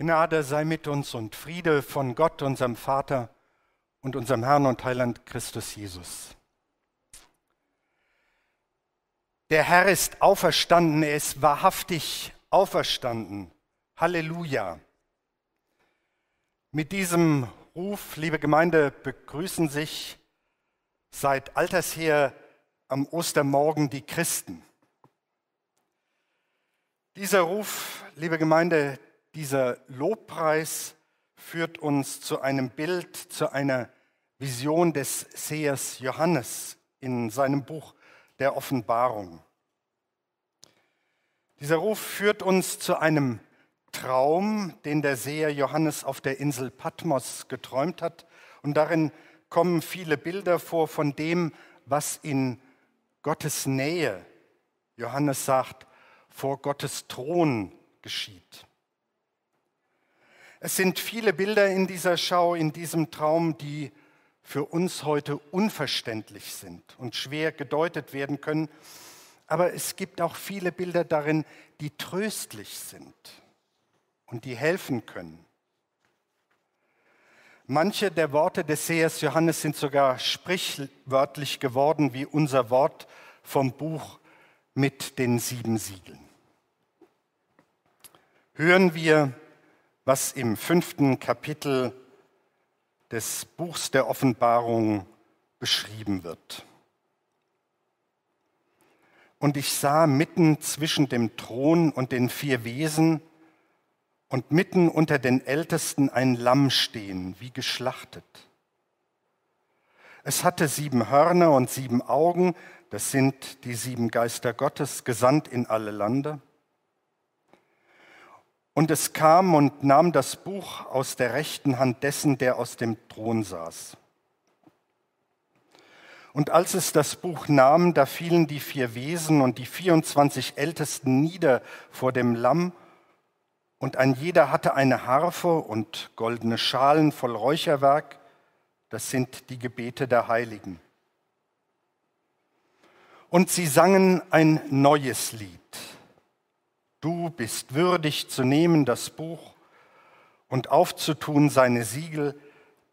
Gnade sei mit uns und Friede von Gott, unserem Vater und unserem Herrn und Heiland Christus Jesus. Der Herr ist auferstanden, er ist wahrhaftig auferstanden. Halleluja. Mit diesem Ruf, liebe Gemeinde, begrüßen sich seit alters her am Ostermorgen die Christen. Dieser Ruf, liebe Gemeinde, dieser Lobpreis führt uns zu einem Bild, zu einer Vision des Sehers Johannes in seinem Buch der Offenbarung. Dieser Ruf führt uns zu einem Traum, den der Seher Johannes auf der Insel Patmos geträumt hat. Und darin kommen viele Bilder vor von dem, was in Gottes Nähe, Johannes sagt, vor Gottes Thron geschieht. Es sind viele Bilder in dieser Schau, in diesem Traum, die für uns heute unverständlich sind und schwer gedeutet werden können. Aber es gibt auch viele Bilder darin, die tröstlich sind und die helfen können. Manche der Worte des Sehers Johannes sind sogar sprichwörtlich geworden wie unser Wort vom Buch mit den sieben Siegeln. Hören wir was im fünften Kapitel des Buchs der Offenbarung beschrieben wird. Und ich sah mitten zwischen dem Thron und den vier Wesen und mitten unter den Ältesten ein Lamm stehen, wie geschlachtet. Es hatte sieben Hörner und sieben Augen, das sind die sieben Geister Gottes, gesandt in alle Lande. Und es kam und nahm das Buch aus der rechten Hand dessen, der aus dem Thron saß. Und als es das Buch nahm, da fielen die vier Wesen und die 24 Ältesten nieder vor dem Lamm, und ein jeder hatte eine Harfe und goldene Schalen voll Räucherwerk, das sind die Gebete der Heiligen. Und sie sangen ein neues Lied. Du bist würdig zu nehmen das Buch und aufzutun seine Siegel,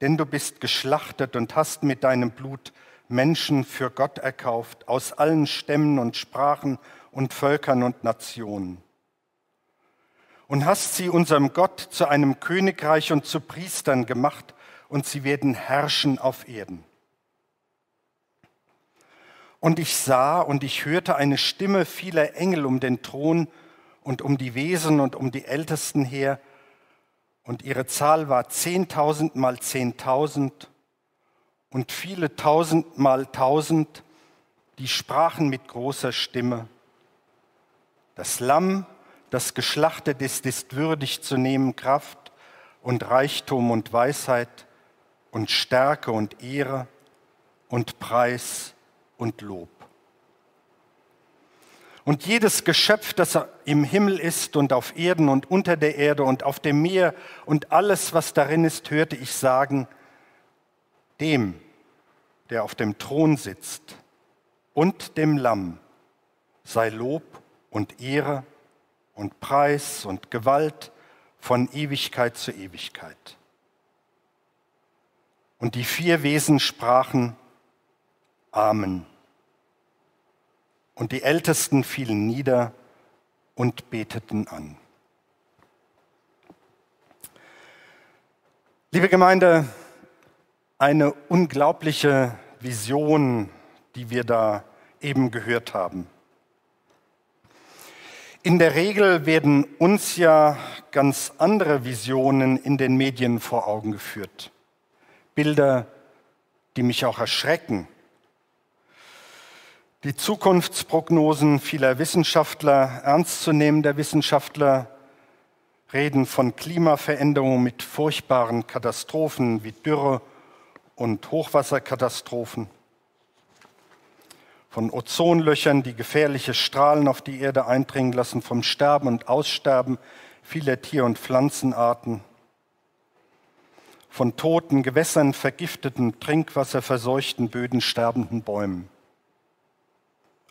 denn du bist geschlachtet und hast mit deinem Blut Menschen für Gott erkauft, aus allen Stämmen und Sprachen und Völkern und Nationen. Und hast sie unserem Gott zu einem Königreich und zu Priestern gemacht, und sie werden herrschen auf Erden. Und ich sah und ich hörte eine Stimme vieler Engel um den Thron, und um die Wesen und um die Ältesten her. Und ihre Zahl war zehntausend mal zehntausend und viele tausend mal tausend, die sprachen mit großer Stimme. Das Lamm, das geschlachtet ist, ist würdig zu nehmen Kraft und Reichtum und Weisheit und Stärke und Ehre und Preis und Lob. Und jedes Geschöpf, das im Himmel ist und auf Erden und unter der Erde und auf dem Meer und alles, was darin ist, hörte ich sagen, dem, der auf dem Thron sitzt und dem Lamm sei Lob und Ehre und Preis und Gewalt von Ewigkeit zu Ewigkeit. Und die vier Wesen sprachen Amen. Und die Ältesten fielen nieder und beteten an. Liebe Gemeinde, eine unglaubliche Vision, die wir da eben gehört haben. In der Regel werden uns ja ganz andere Visionen in den Medien vor Augen geführt. Bilder, die mich auch erschrecken die Zukunftsprognosen vieler Wissenschaftler, ernstzunehmender Wissenschaftler, reden von Klimaveränderungen mit furchtbaren Katastrophen wie Dürre und Hochwasserkatastrophen, von Ozonlöchern, die gefährliche Strahlen auf die Erde eindringen lassen, vom Sterben und Aussterben vieler Tier- und Pflanzenarten, von toten Gewässern, vergifteten Trinkwasser, verseuchten Böden, sterbenden Bäumen.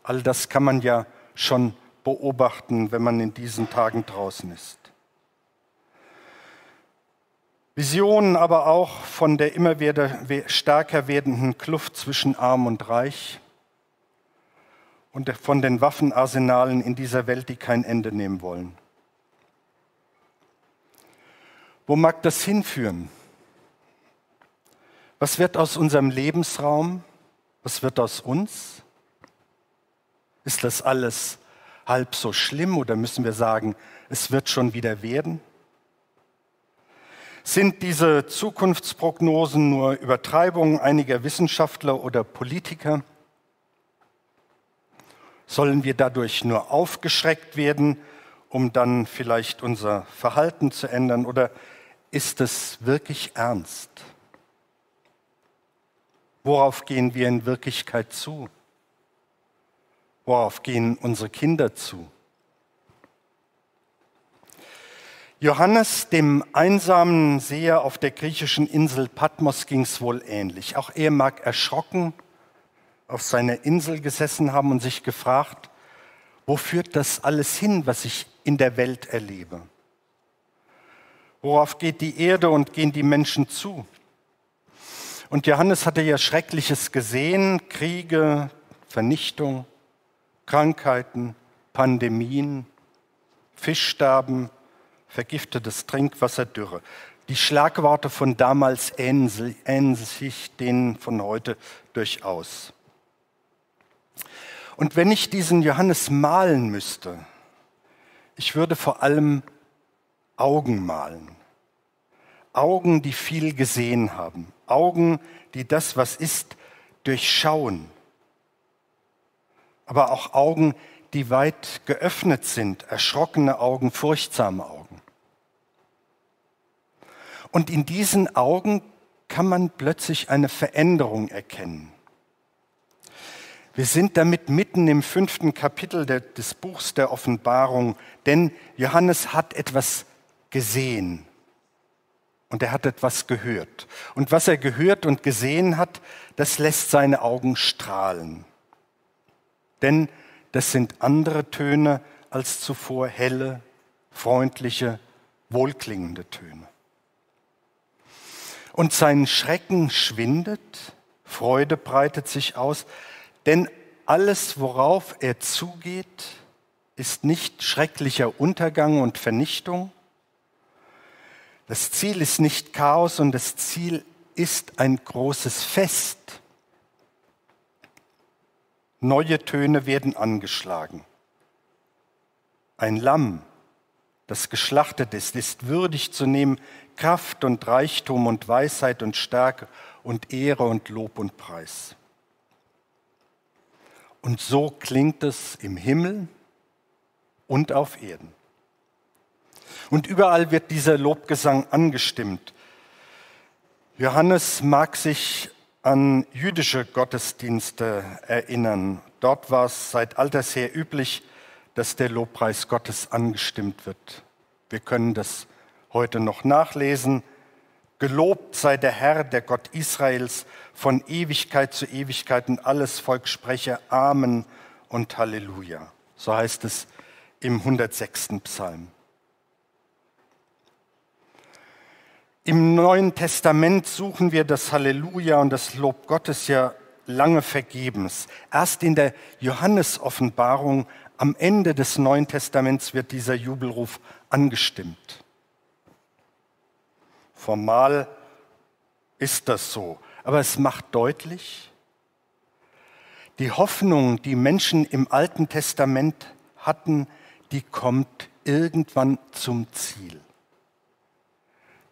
All das kann man ja schon beobachten, wenn man in diesen Tagen draußen ist. Visionen aber auch von der immer stärker werdenden Kluft zwischen Arm und Reich und von den Waffenarsenalen in dieser Welt, die kein Ende nehmen wollen. Wo mag das hinführen? Was wird aus unserem Lebensraum? Was wird aus uns? Ist das alles halb so schlimm oder müssen wir sagen, es wird schon wieder werden? Sind diese Zukunftsprognosen nur Übertreibungen einiger Wissenschaftler oder Politiker? Sollen wir dadurch nur aufgeschreckt werden, um dann vielleicht unser Verhalten zu ändern? Oder ist es wirklich ernst? Worauf gehen wir in Wirklichkeit zu? Worauf gehen unsere Kinder zu? Johannes, dem einsamen Seher auf der griechischen Insel Patmos, ging es wohl ähnlich. Auch er mag erschrocken auf seiner Insel gesessen haben und sich gefragt, wo führt das alles hin, was ich in der Welt erlebe? Worauf geht die Erde und gehen die Menschen zu? Und Johannes hatte ja Schreckliches gesehen, Kriege, Vernichtung, Krankheiten, Pandemien, Fischsterben, vergiftetes Trinkwasser, Dürre. Die Schlagworte von damals ähneln sich denen von heute durchaus. Und wenn ich diesen Johannes malen müsste, ich würde vor allem Augen malen. Augen, die viel gesehen haben. Augen, die das, was ist, durchschauen. Aber auch Augen, die weit geöffnet sind, erschrockene Augen, furchtsame Augen. Und in diesen Augen kann man plötzlich eine Veränderung erkennen. Wir sind damit mitten im fünften Kapitel des Buchs der Offenbarung, denn Johannes hat etwas gesehen und er hat etwas gehört. Und was er gehört und gesehen hat, das lässt seine Augen strahlen. Denn das sind andere Töne als zuvor helle, freundliche, wohlklingende Töne. Und sein Schrecken schwindet, Freude breitet sich aus, denn alles, worauf er zugeht, ist nicht schrecklicher Untergang und Vernichtung. Das Ziel ist nicht Chaos und das Ziel ist ein großes Fest. Neue Töne werden angeschlagen. Ein Lamm, das geschlachtet ist, ist würdig zu nehmen Kraft und Reichtum und Weisheit und Stärke und Ehre und Lob und Preis. Und so klingt es im Himmel und auf Erden. Und überall wird dieser Lobgesang angestimmt. Johannes mag sich an jüdische Gottesdienste erinnern. Dort war es seit alters her üblich, dass der Lobpreis Gottes angestimmt wird. Wir können das heute noch nachlesen. Gelobt sei der Herr, der Gott Israels, von Ewigkeit zu Ewigkeit und alles Volk spreche Amen und Halleluja. So heißt es im 106. Psalm. Im Neuen Testament suchen wir das Halleluja und das Lob Gottes ja lange vergebens. Erst in der Johannes-Offenbarung am Ende des Neuen Testaments wird dieser Jubelruf angestimmt. Formal ist das so, aber es macht deutlich, die Hoffnung, die Menschen im Alten Testament hatten, die kommt irgendwann zum Ziel.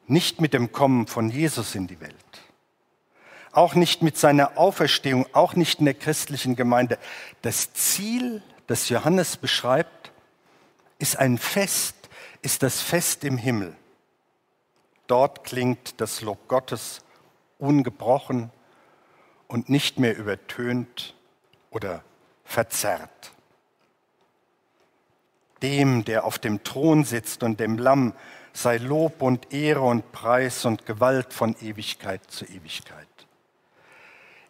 Nicht mit dem Kommen von Jesus in die Welt, auch nicht mit seiner Auferstehung, auch nicht in der christlichen Gemeinde. Das Ziel, das Johannes beschreibt, ist ein Fest, ist das Fest im Himmel. Dort klingt das Lob Gottes ungebrochen und nicht mehr übertönt oder verzerrt. Dem, der auf dem Thron sitzt und dem Lamm, sei Lob und Ehre und Preis und Gewalt von Ewigkeit zu Ewigkeit.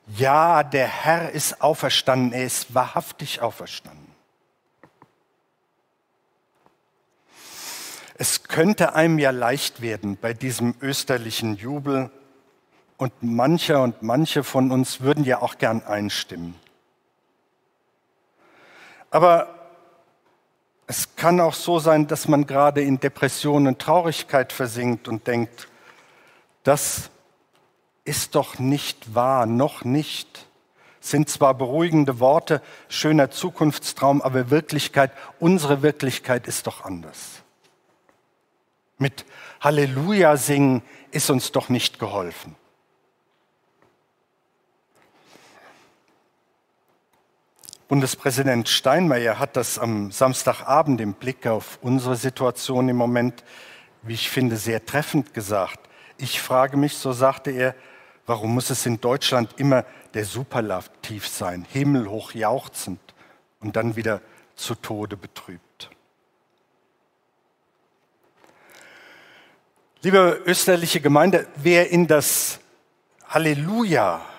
Ja, der Herr ist auferstanden, er ist wahrhaftig auferstanden. Es könnte einem ja leicht werden bei diesem österlichen Jubel und mancher und manche von uns würden ja auch gern einstimmen. Aber es kann auch so sein, dass man gerade in Depression und Traurigkeit versinkt und denkt, das ist doch nicht wahr, noch nicht. Sind zwar beruhigende Worte, schöner Zukunftstraum, aber Wirklichkeit, unsere Wirklichkeit ist doch anders. Mit Halleluja singen ist uns doch nicht geholfen. Bundespräsident Steinmeier hat das am Samstagabend im Blick auf unsere Situation im Moment, wie ich finde, sehr treffend gesagt. Ich frage mich, so sagte er, warum muss es in Deutschland immer der Superlativ sein, himmelhoch jauchzend und dann wieder zu Tode betrübt. Liebe österliche Gemeinde, wer in das Halleluja,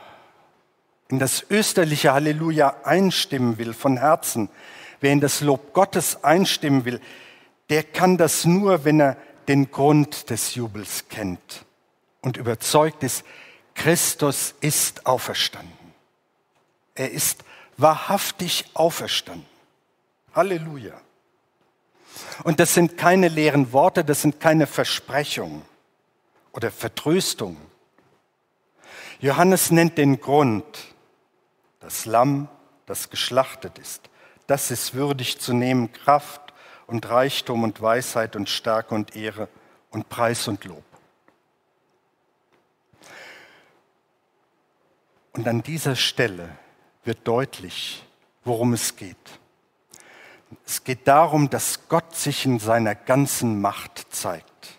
in das österliche Halleluja einstimmen will von Herzen, wer in das Lob Gottes einstimmen will, der kann das nur, wenn er den Grund des Jubels kennt und überzeugt ist, Christus ist auferstanden. Er ist wahrhaftig auferstanden. Halleluja. Und das sind keine leeren Worte, das sind keine Versprechungen oder Vertröstungen. Johannes nennt den Grund, das Lamm, das geschlachtet ist. Das ist würdig zu nehmen, Kraft und Reichtum und Weisheit und Stärke und Ehre und Preis und Lob. Und an dieser Stelle wird deutlich, worum es geht. Es geht darum, dass Gott sich in seiner ganzen Macht zeigt.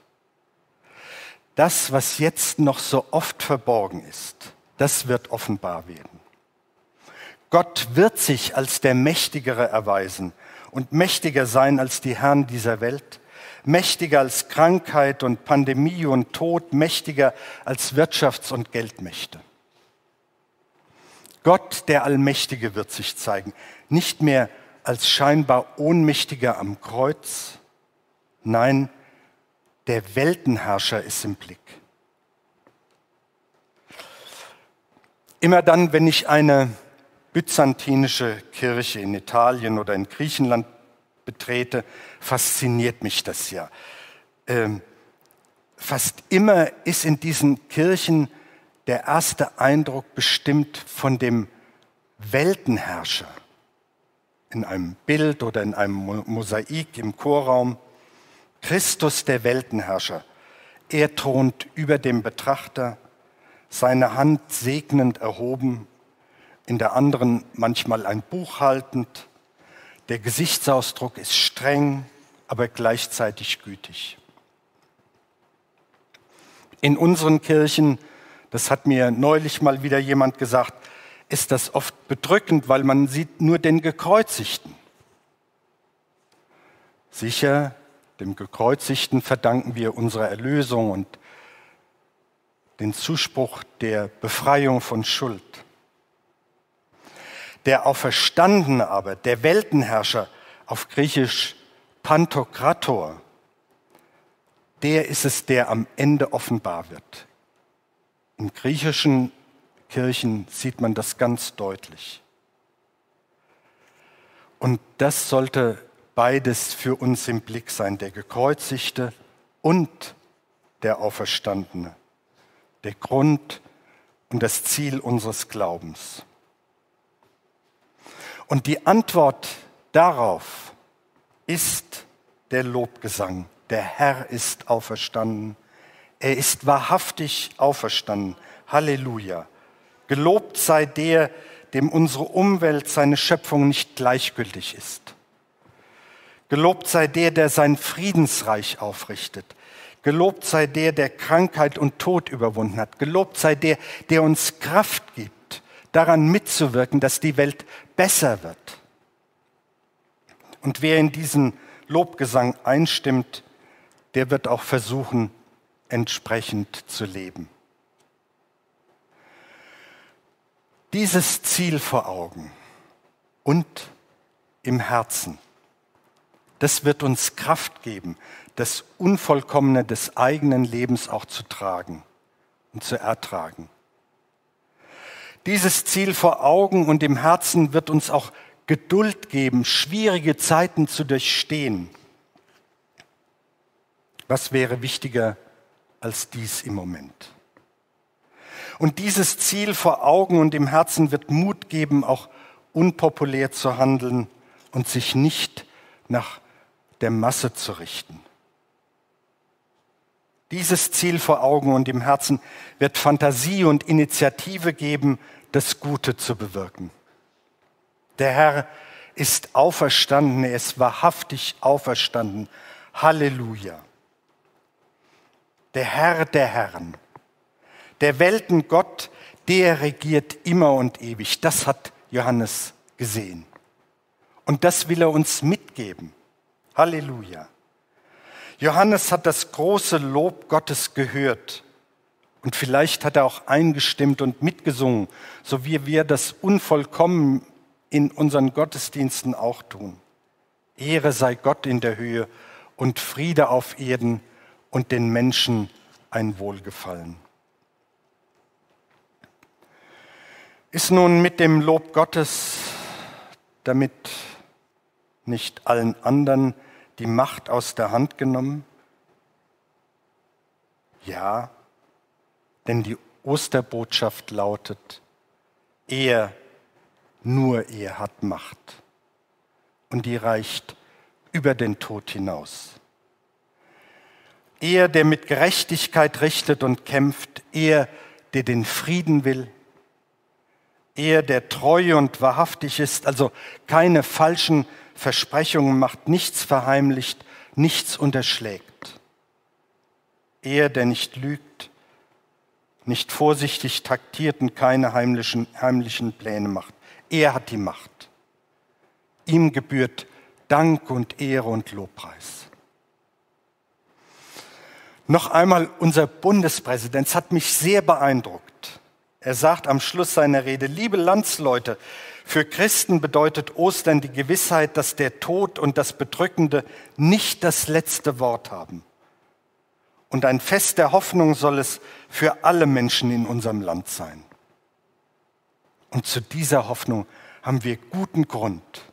Das, was jetzt noch so oft verborgen ist, das wird offenbar werden. Gott wird sich als der Mächtigere erweisen und mächtiger sein als die Herren dieser Welt, mächtiger als Krankheit und Pandemie und Tod, mächtiger als Wirtschafts- und Geldmächte. Gott, der Allmächtige, wird sich zeigen, nicht mehr als scheinbar Ohnmächtiger am Kreuz. Nein, der Weltenherrscher ist im Blick. Immer dann, wenn ich eine byzantinische Kirche in Italien oder in Griechenland betrete, fasziniert mich das ja. Ähm, fast immer ist in diesen Kirchen der erste Eindruck bestimmt von dem Weltenherrscher in einem Bild oder in einem Mosaik im Chorraum. Christus der Weltenherrscher. Er thront über dem Betrachter, seine Hand segnend erhoben, in der anderen manchmal ein Buch haltend. Der Gesichtsausdruck ist streng, aber gleichzeitig gütig. In unseren Kirchen, das hat mir neulich mal wieder jemand gesagt, ist das oft bedrückend, weil man sieht nur den Gekreuzigten. Sicher, dem Gekreuzigten verdanken wir unsere Erlösung und den Zuspruch der Befreiung von Schuld. Der Auferstandene aber, der Weltenherrscher, auf Griechisch Pantokrator, der ist es, der am Ende offenbar wird. In griechischen Kirchen sieht man das ganz deutlich. Und das sollte beides für uns im Blick sein, der gekreuzigte und der Auferstandene, der Grund und das Ziel unseres Glaubens. Und die Antwort darauf ist der Lobgesang. Der Herr ist auferstanden. Er ist wahrhaftig auferstanden. Halleluja. Gelobt sei der, dem unsere Umwelt, seine Schöpfung nicht gleichgültig ist. Gelobt sei der, der sein Friedensreich aufrichtet. Gelobt sei der, der Krankheit und Tod überwunden hat. Gelobt sei der, der uns Kraft gibt, daran mitzuwirken, dass die Welt besser wird. Und wer in diesen Lobgesang einstimmt, der wird auch versuchen, entsprechend zu leben. dieses Ziel vor Augen und im Herzen, Das wird uns Kraft geben, das Unvollkommene des eigenen Lebens auch zu tragen und zu ertragen. Dieses Ziel vor Augen und im Herzen wird uns auch Geduld geben, schwierige Zeiten zu durchstehen. Was wäre wichtiger als dies im Moment? Und dieses Ziel vor Augen und im Herzen wird Mut geben, auch unpopulär zu handeln und sich nicht nach der Masse zu richten. Dieses Ziel vor Augen und im Herzen wird Fantasie und Initiative geben, das Gute zu bewirken. Der Herr ist auferstanden, er ist wahrhaftig auferstanden. Halleluja. Der Herr der Herren, der Welten Gott, der regiert immer und ewig. Das hat Johannes gesehen. Und das will er uns mitgeben. Halleluja. Johannes hat das große Lob Gottes gehört und vielleicht hat er auch eingestimmt und mitgesungen, so wie wir das unvollkommen in unseren Gottesdiensten auch tun. Ehre sei Gott in der Höhe und Friede auf Erden und den Menschen ein Wohlgefallen. Ist nun mit dem Lob Gottes damit nicht allen anderen die Macht aus der Hand genommen? Ja, denn die Osterbotschaft lautet, er, nur er hat Macht. Und die reicht über den Tod hinaus. Er, der mit Gerechtigkeit richtet und kämpft, er, der den Frieden will, er, der treu und wahrhaftig ist, also keine falschen Versprechungen macht, nichts verheimlicht, nichts unterschlägt. Er, der nicht lügt, nicht vorsichtig taktiert und keine heimlichen, heimlichen Pläne macht. Er hat die Macht. Ihm gebührt Dank und Ehre und Lobpreis. Noch einmal, unser Bundespräsident hat mich sehr beeindruckt. Er sagt am Schluss seiner Rede, liebe Landsleute, für Christen bedeutet Ostern die Gewissheit, dass der Tod und das Bedrückende nicht das letzte Wort haben. Und ein Fest der Hoffnung soll es für alle Menschen in unserem Land sein. Und zu dieser Hoffnung haben wir guten Grund.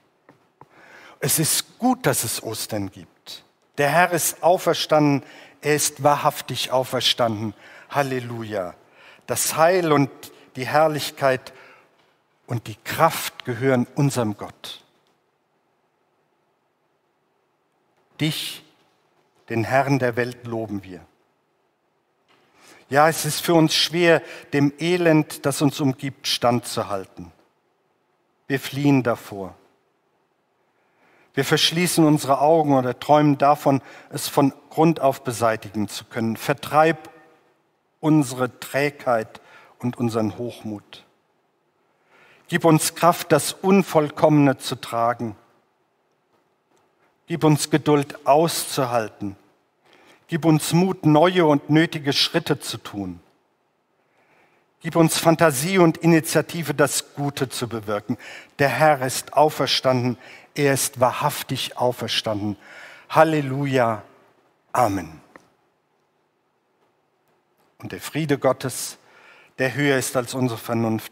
Es ist gut, dass es Ostern gibt. Der Herr ist auferstanden, er ist wahrhaftig auferstanden. Halleluja. Das Heil und die Herrlichkeit und die Kraft gehören unserem Gott. Dich, den Herrn der Welt, loben wir. Ja, es ist für uns schwer, dem Elend, das uns umgibt, standzuhalten. Wir fliehen davor. Wir verschließen unsere Augen oder träumen davon, es von Grund auf beseitigen zu können. Vertreib unsere Trägheit und unseren Hochmut. Gib uns Kraft, das Unvollkommene zu tragen. Gib uns Geduld auszuhalten. Gib uns Mut, neue und nötige Schritte zu tun. Gib uns Fantasie und Initiative, das Gute zu bewirken. Der Herr ist auferstanden. Er ist wahrhaftig auferstanden. Halleluja. Amen. Und der Friede Gottes, der höher ist als unsere Vernunft,